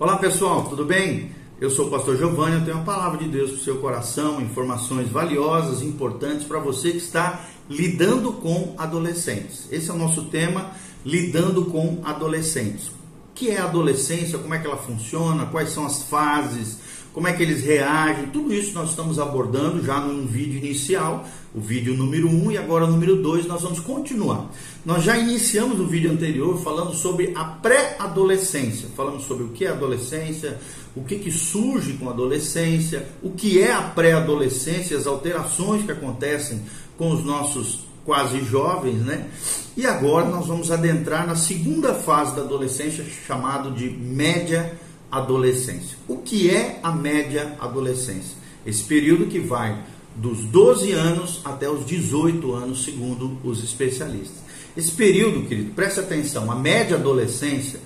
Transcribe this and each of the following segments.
Olá pessoal, tudo bem? Eu sou o pastor Giovanni, eu tenho a palavra de Deus para o seu coração, informações valiosas, importantes para você que está lidando com adolescentes. Esse é o nosso tema, lidando com adolescentes. O que é adolescência? Como é que ela funciona? Quais são as fases? Como é que eles reagem, tudo isso nós estamos abordando já num vídeo inicial, o vídeo número 1 um, e agora o número 2 nós vamos continuar. Nós já iniciamos o vídeo anterior falando sobre a pré-adolescência, falamos sobre o que é adolescência, o que, que surge com a adolescência, o que é a pré-adolescência, as alterações que acontecem com os nossos quase jovens, né? E agora nós vamos adentrar na segunda fase da adolescência, chamado de média adolescência. O que é a média adolescência? Esse período que vai dos 12 anos até os 18 anos, segundo os especialistas. Esse período, querido, preste atenção, a média adolescência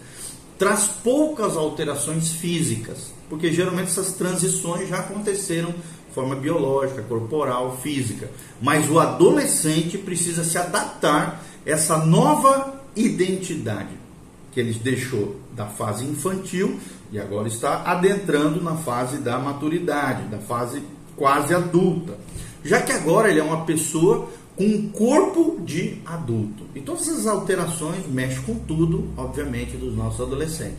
traz poucas alterações físicas, porque geralmente essas transições já aconteceram de forma biológica, corporal, física. Mas o adolescente precisa se adaptar a essa nova identidade que ele deixou da fase infantil e agora está adentrando na fase da maturidade, da fase quase adulta. Já que agora ele é uma pessoa com um corpo de adulto. E todas essas alterações mexem com tudo, obviamente, dos nossos adolescentes.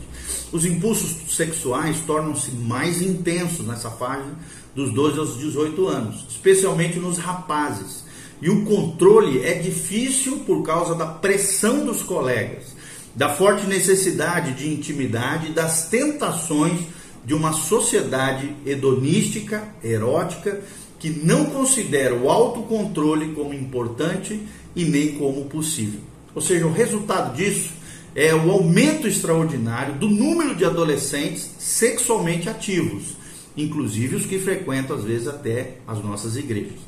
Os impulsos sexuais tornam-se mais intensos nessa fase dos 12 aos 18 anos, especialmente nos rapazes. E o controle é difícil por causa da pressão dos colegas da forte necessidade de intimidade das tentações de uma sociedade hedonística, erótica, que não considera o autocontrole como importante e nem como possível. Ou seja, o resultado disso é o aumento extraordinário do número de adolescentes sexualmente ativos, inclusive os que frequentam às vezes até as nossas igrejas.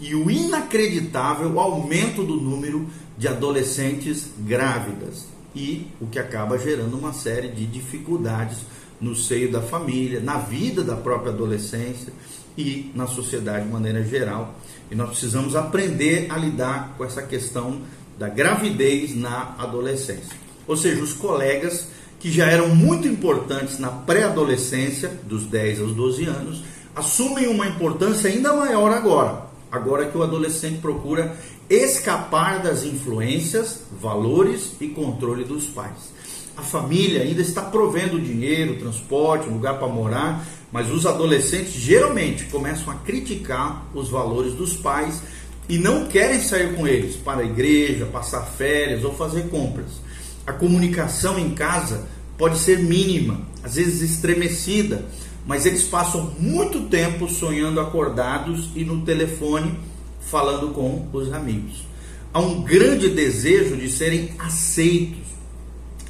E o inacreditável aumento do número de adolescentes grávidas e o que acaba gerando uma série de dificuldades no seio da família, na vida da própria adolescência e na sociedade de maneira geral. E nós precisamos aprender a lidar com essa questão da gravidez na adolescência. Ou seja, os colegas que já eram muito importantes na pré-adolescência, dos 10 aos 12 anos, assumem uma importância ainda maior agora, agora que o adolescente procura escapar das influências, valores e controle dos pais. A família ainda está provendo dinheiro, transporte, lugar para morar, mas os adolescentes geralmente começam a criticar os valores dos pais e não querem sair com eles para a igreja, passar férias ou fazer compras. A comunicação em casa pode ser mínima, às vezes estremecida, mas eles passam muito tempo sonhando acordados e no telefone falando com os amigos. Há um grande desejo de serem aceitos,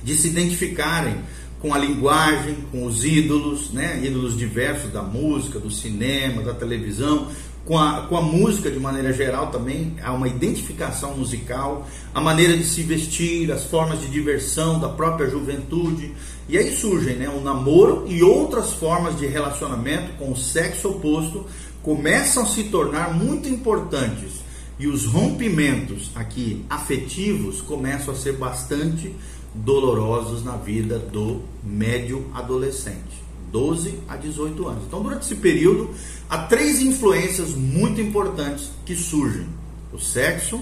de se identificarem com a linguagem, com os ídolos, né? ídolos diversos da música, do cinema, da televisão, com a, com a música de maneira geral também, há uma identificação musical, a maneira de se vestir, as formas de diversão da própria juventude. E aí surgem né, o namoro e outras formas de relacionamento com o sexo oposto começam a se tornar muito importantes e os rompimentos aqui afetivos começam a ser bastante dolorosos na vida do médio adolescente, 12 a 18 anos. Então, durante esse período, há três influências muito importantes que surgem: o sexo,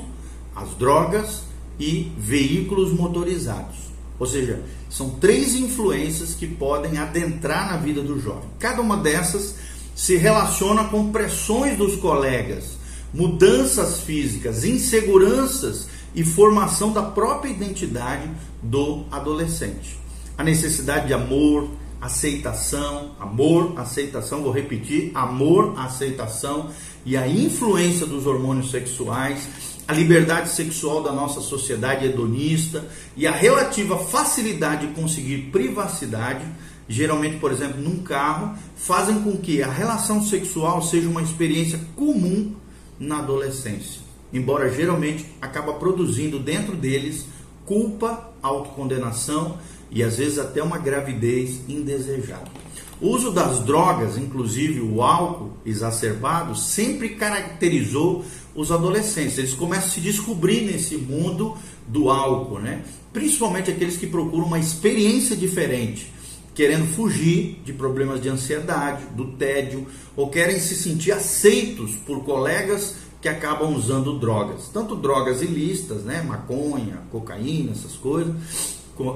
as drogas e veículos motorizados. Ou seja, são três influências que podem adentrar na vida do jovem. Cada uma dessas se relaciona com pressões dos colegas, mudanças físicas, inseguranças e formação da própria identidade do adolescente. A necessidade de amor, aceitação, amor, aceitação, vou repetir, amor, aceitação e a influência dos hormônios sexuais, a liberdade sexual da nossa sociedade hedonista e a relativa facilidade de conseguir privacidade geralmente, por exemplo, num carro, fazem com que a relação sexual seja uma experiência comum na adolescência. Embora geralmente acaba produzindo dentro deles culpa, autocondenação e às vezes até uma gravidez indesejada. O uso das drogas, inclusive o álcool exacerbado, sempre caracterizou os adolescentes. Eles começam a se descobrir nesse mundo do álcool, né? Principalmente aqueles que procuram uma experiência diferente querendo fugir de problemas de ansiedade, do tédio, ou querem se sentir aceitos por colegas que acabam usando drogas, tanto drogas ilícitas, né, maconha, cocaína, essas coisas,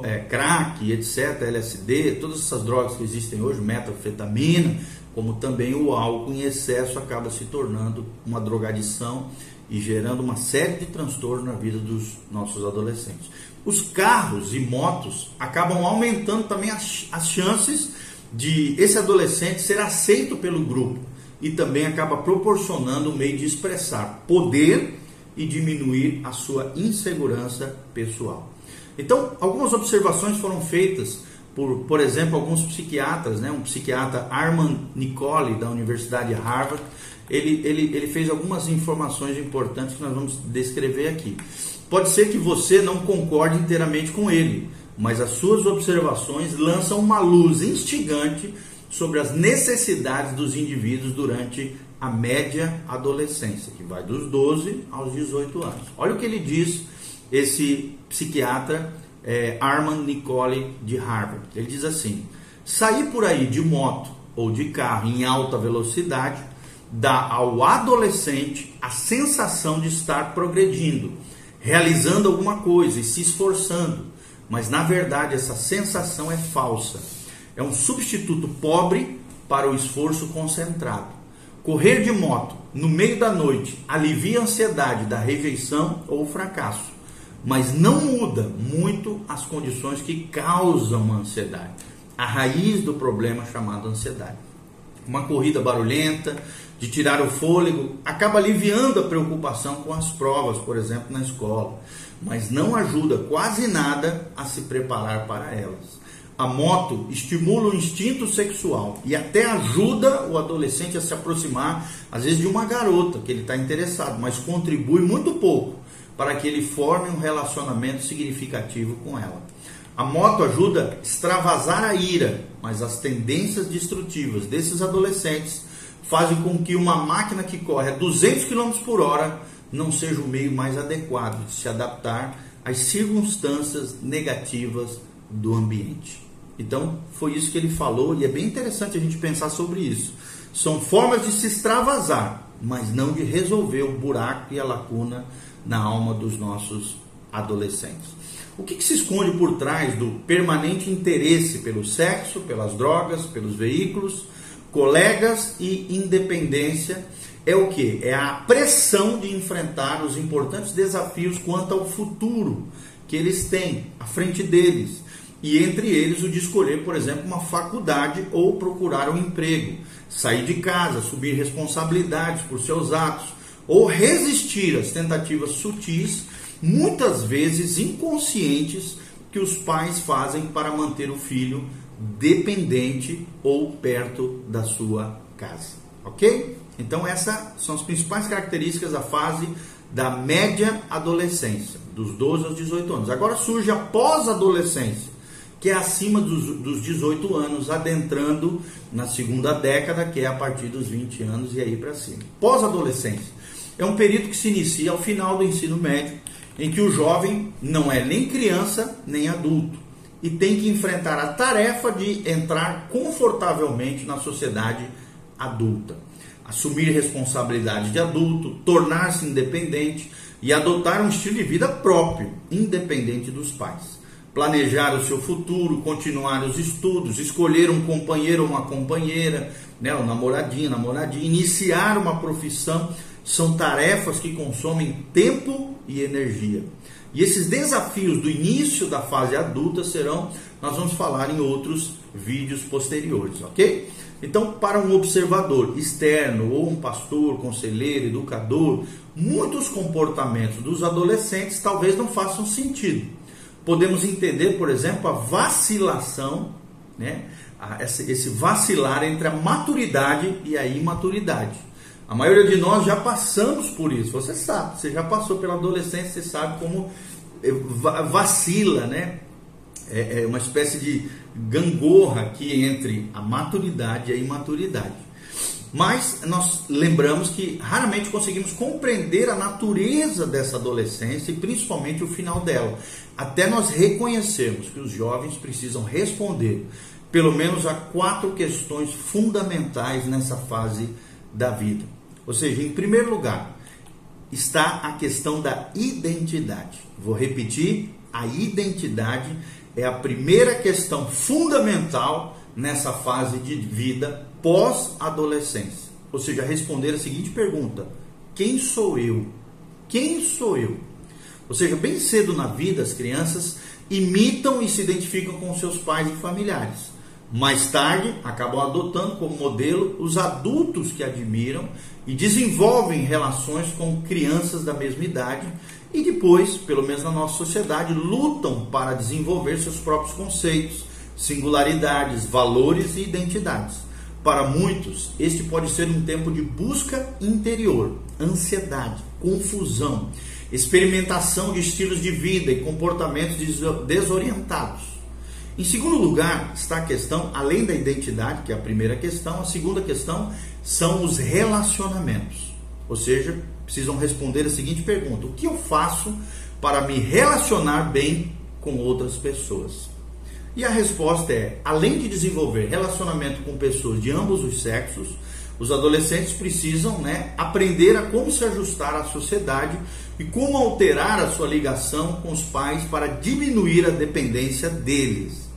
é, crack, etc., LSD, todas essas drogas que existem hoje, metanfetamina, como também o álcool em excesso acaba se tornando uma drogadição e gerando uma série de transtornos na vida dos nossos adolescentes. Os carros e motos acabam aumentando também as, as chances de esse adolescente ser aceito pelo grupo e também acaba proporcionando um meio de expressar poder e diminuir a sua insegurança pessoal. Então, algumas observações foram feitas por, por exemplo, alguns psiquiatras, né? um psiquiatra Armand Nicole, da Universidade de Harvard, ele, ele, ele fez algumas informações importantes que nós vamos descrever aqui. Pode ser que você não concorde inteiramente com ele, mas as suas observações lançam uma luz instigante sobre as necessidades dos indivíduos durante a média adolescência, que vai dos 12 aos 18 anos. Olha o que ele diz esse psiquiatra é, Armand Nicole de Harvard. Ele diz assim: sair por aí de moto ou de carro em alta velocidade dá ao adolescente a sensação de estar progredindo, realizando alguma coisa e se esforçando, mas na verdade essa sensação é falsa. É um substituto pobre para o esforço concentrado. Correr de moto no meio da noite alivia a ansiedade da rejeição ou fracasso mas não muda muito as condições que causam a ansiedade, a raiz do problema chamado ansiedade. Uma corrida barulhenta, de tirar o fôlego, acaba aliviando a preocupação com as provas, por exemplo, na escola, mas não ajuda quase nada a se preparar para elas. A moto estimula o instinto sexual e até ajuda o adolescente a se aproximar, às vezes, de uma garota que ele está interessado, mas contribui muito pouco para que ele forme um relacionamento significativo com ela. A moto ajuda a extravasar a ira, mas as tendências destrutivas desses adolescentes fazem com que uma máquina que corre a 200 km por hora não seja o meio mais adequado de se adaptar às circunstâncias negativas do ambiente. Então, foi isso que ele falou e é bem interessante a gente pensar sobre isso. São formas de se extravasar, mas não de resolver o buraco e a lacuna na alma dos nossos adolescentes. O que, que, se esconde por trás do permanente interesse pelo sexo, pelas drogas, pelos veículos, colegas e independência? É o que? É a pressão de enfrentar os importantes desafios quanto ao futuro que eles têm à frente deles. E entre eles o de escolher, por exemplo, uma faculdade ou procurar um emprego, sair de casa, assumir responsabilidades por seus atos, ou resistir às tentativas sutis, muitas vezes inconscientes, que os pais fazem para manter o filho dependente ou perto da sua casa. Ok? Então, essas são as principais características da fase da média adolescência, dos 12 aos 18 anos. Agora surge a pós-adolescência, que é acima dos, dos 18 anos, adentrando na segunda década, que é a partir dos 20 anos e aí para cima. Pós-adolescência é um período que se inicia ao final do ensino médio, em que o jovem não é nem criança nem adulto e tem que enfrentar a tarefa de entrar confortavelmente na sociedade adulta, assumir responsabilidade de adulto, tornar-se independente e adotar um estilo de vida próprio, independente dos pais. Planejar o seu futuro, continuar os estudos, escolher um companheiro ou uma companheira, né, um namoradinho, namoradinha, iniciar uma profissão são tarefas que consomem tempo e energia. E esses desafios do início da fase adulta serão, nós vamos falar em outros vídeos posteriores, ok? Então, para um observador externo ou um pastor, conselheiro, educador, muitos comportamentos dos adolescentes talvez não façam sentido. Podemos entender, por exemplo, a vacilação, né? esse vacilar entre a maturidade e a imaturidade. A maioria de nós já passamos por isso. Você sabe, você já passou pela adolescência, você sabe como eh, vacila, né? É, é uma espécie de gangorra aqui entre a maturidade e a imaturidade. Mas nós lembramos que raramente conseguimos compreender a natureza dessa adolescência e principalmente o final dela, até nós reconhecermos que os jovens precisam responder pelo menos a quatro questões fundamentais nessa fase da vida. Ou seja, em primeiro lugar, está a questão da identidade. Vou repetir: a identidade é a primeira questão fundamental nessa fase de vida pós-adolescência. Ou seja, responder a seguinte pergunta: quem sou eu? Quem sou eu? Ou seja, bem cedo na vida, as crianças imitam e se identificam com seus pais e familiares. Mais tarde, acabam adotando como modelo os adultos que admiram e desenvolvem relações com crianças da mesma idade e depois, pelo menos na nossa sociedade, lutam para desenvolver seus próprios conceitos, singularidades, valores e identidades. Para muitos, este pode ser um tempo de busca interior, ansiedade, confusão, experimentação de estilos de vida e comportamentos desorientados. Em segundo lugar, está a questão, além da identidade, que é a primeira questão, a segunda questão são os relacionamentos. Ou seja, precisam responder a seguinte pergunta: o que eu faço para me relacionar bem com outras pessoas? E a resposta é: além de desenvolver relacionamento com pessoas de ambos os sexos, os adolescentes precisam né, aprender a como se ajustar à sociedade e como alterar a sua ligação com os pais para diminuir a dependência deles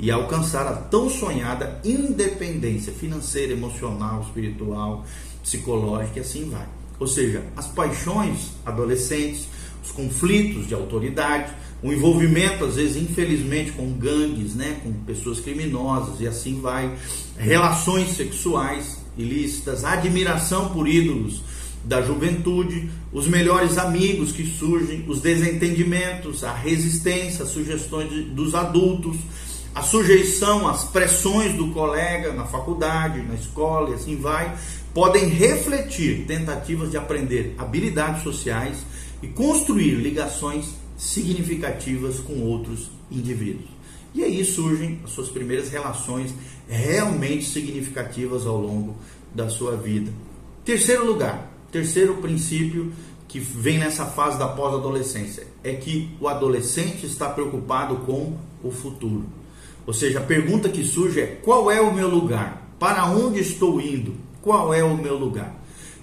e alcançar a tão sonhada independência financeira, emocional, espiritual, psicológica e assim vai. Ou seja, as paixões adolescentes, os conflitos de autoridade, o envolvimento, às vezes, infelizmente, com gangues, né, com pessoas criminosas e assim vai, relações sexuais ilícitas, admiração por ídolos da juventude, os melhores amigos que surgem, os desentendimentos, a resistência, as sugestões dos adultos, a sujeição às pressões do colega na faculdade, na escola e assim vai, podem refletir tentativas de aprender habilidades sociais e construir ligações significativas com outros indivíduos. E aí surgem as suas primeiras relações realmente significativas ao longo da sua vida. Terceiro lugar, terceiro princípio que vem nessa fase da pós-adolescência é que o adolescente está preocupado com o futuro. Ou seja, a pergunta que surge é: qual é o meu lugar? Para onde estou indo? Qual é o meu lugar?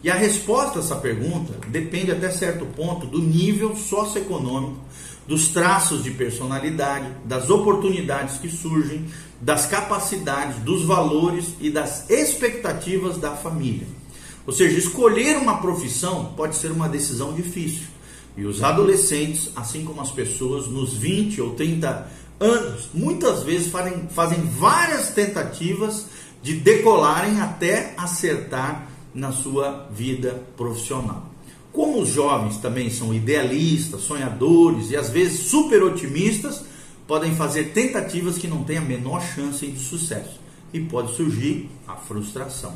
E a resposta a essa pergunta depende até certo ponto do nível socioeconômico, dos traços de personalidade, das oportunidades que surgem, das capacidades, dos valores e das expectativas da família. Ou seja, escolher uma profissão pode ser uma decisão difícil. E os adolescentes, assim como as pessoas nos 20 ou 30 anos, muitas vezes fazem, fazem várias tentativas de decolarem até acertar na sua vida profissional. Como os jovens também são idealistas, sonhadores e às vezes super otimistas, podem fazer tentativas que não têm a menor chance de sucesso e pode surgir a frustração.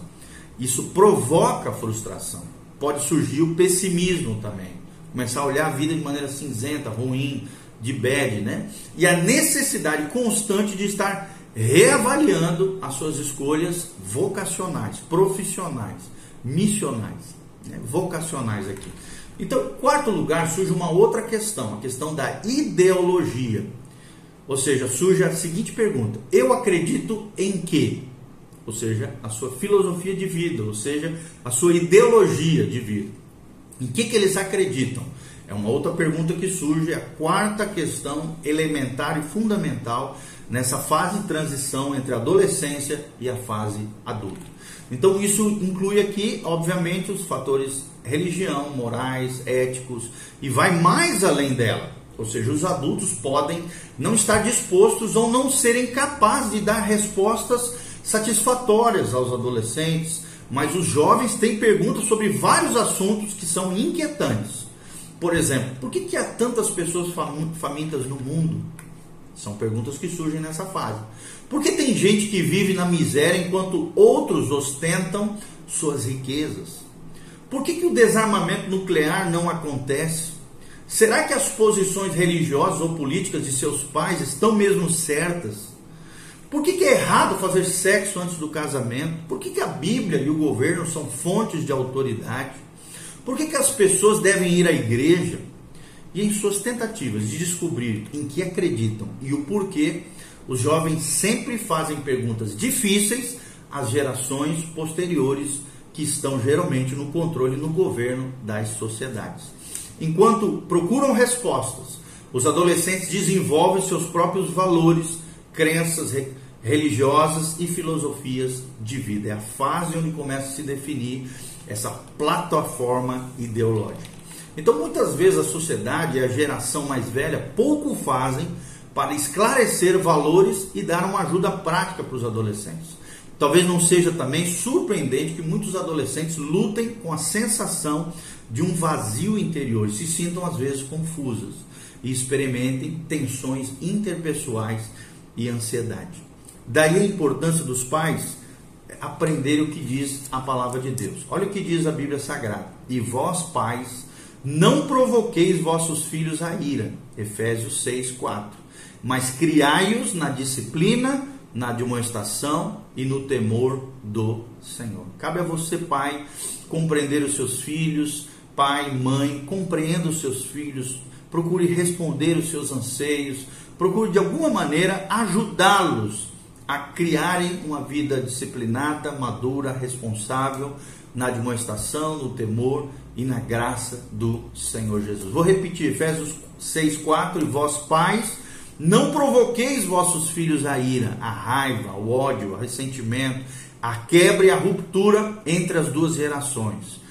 Isso provoca frustração. Pode surgir o pessimismo também. Começar a olhar a vida de maneira cinzenta, ruim, de bad, né? E a necessidade constante de estar reavaliando as suas escolhas vocacionais, profissionais, missionais, né? vocacionais aqui. Então, quarto lugar, surge uma outra questão, a questão da ideologia. Ou seja, surge a seguinte pergunta: eu acredito em quê? Ou seja, a sua filosofia de vida, ou seja, a sua ideologia de vida. Em que, que eles acreditam? É uma outra pergunta que surge, a quarta questão elementar e fundamental nessa fase de transição entre a adolescência e a fase adulta. Então isso inclui aqui, obviamente, os fatores religião, morais, éticos e vai mais além dela. Ou seja, os adultos podem não estar dispostos ou não serem capazes de dar respostas satisfatórias aos adolescentes, mas os jovens têm perguntas sobre vários assuntos que são inquietantes. Por exemplo, por que, que há tantas pessoas famintas no mundo? São perguntas que surgem nessa fase. Por que tem gente que vive na miséria enquanto outros ostentam suas riquezas? Por que, que o desarmamento nuclear não acontece? Será que as posições religiosas ou políticas de seus pais estão mesmo certas? Por que, que é errado fazer sexo antes do casamento? Por que, que a Bíblia e o governo são fontes de autoridade? Por que, que as pessoas devem ir à igreja? E em suas tentativas de descobrir em que acreditam e o porquê, os jovens sempre fazem perguntas difíceis às gerações posteriores que estão geralmente no controle no governo das sociedades. Enquanto procuram respostas, os adolescentes desenvolvem seus próprios valores, crenças religiosas e filosofias de vida. É a fase onde começa a se definir essa plataforma ideológica. Então, muitas vezes a sociedade e a geração mais velha pouco fazem para esclarecer valores e dar uma ajuda prática para os adolescentes. Talvez não seja também surpreendente que muitos adolescentes lutem com a sensação de um vazio interior se sintam às vezes confusos e experimentem tensões interpessoais e ansiedade. Daí a importância dos pais aprenderem o que diz a palavra de Deus. Olha o que diz a Bíblia Sagrada: E vós, pais, não provoqueis vossos filhos a ira. Efésios 6, 4. Mas criai-os na disciplina, na admoestação e no temor do Senhor. Cabe a você, pai, compreender os seus filhos, pai, mãe, compreenda os seus filhos, procure responder os seus anseios, procure de alguma maneira ajudá-los a criarem uma vida disciplinada, madura, responsável na demonstração, no temor e na graça do Senhor Jesus. Vou repetir, Efésios 6:4 e vós pais, não provoqueis vossos filhos a ira, a raiva, o ódio, o ressentimento, a quebra e a ruptura entre as duas gerações,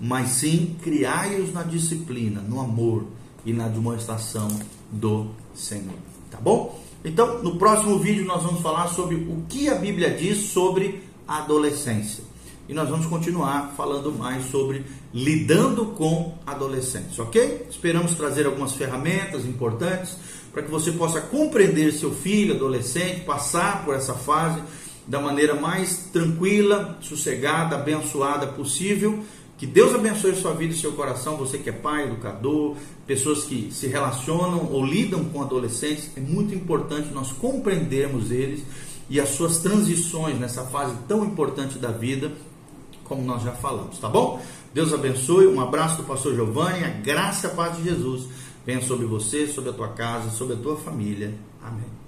mas sim criai-os na disciplina, no amor e na demonstração do Senhor. Tá bom? Então, no próximo vídeo nós vamos falar sobre o que a Bíblia diz sobre a adolescência. E nós vamos continuar falando mais sobre lidando com adolescentes, ok? Esperamos trazer algumas ferramentas importantes para que você possa compreender seu filho, adolescente, passar por essa fase da maneira mais tranquila, sossegada, abençoada possível que Deus abençoe sua vida e seu coração, você que é pai, educador, pessoas que se relacionam ou lidam com adolescentes, é muito importante nós compreendermos eles e as suas transições nessa fase tão importante da vida, como nós já falamos, tá bom? Deus abençoe, um abraço do pastor Giovanni, a graça e a paz de Jesus venha sobre você, sobre a tua casa, sobre a tua família. Amém.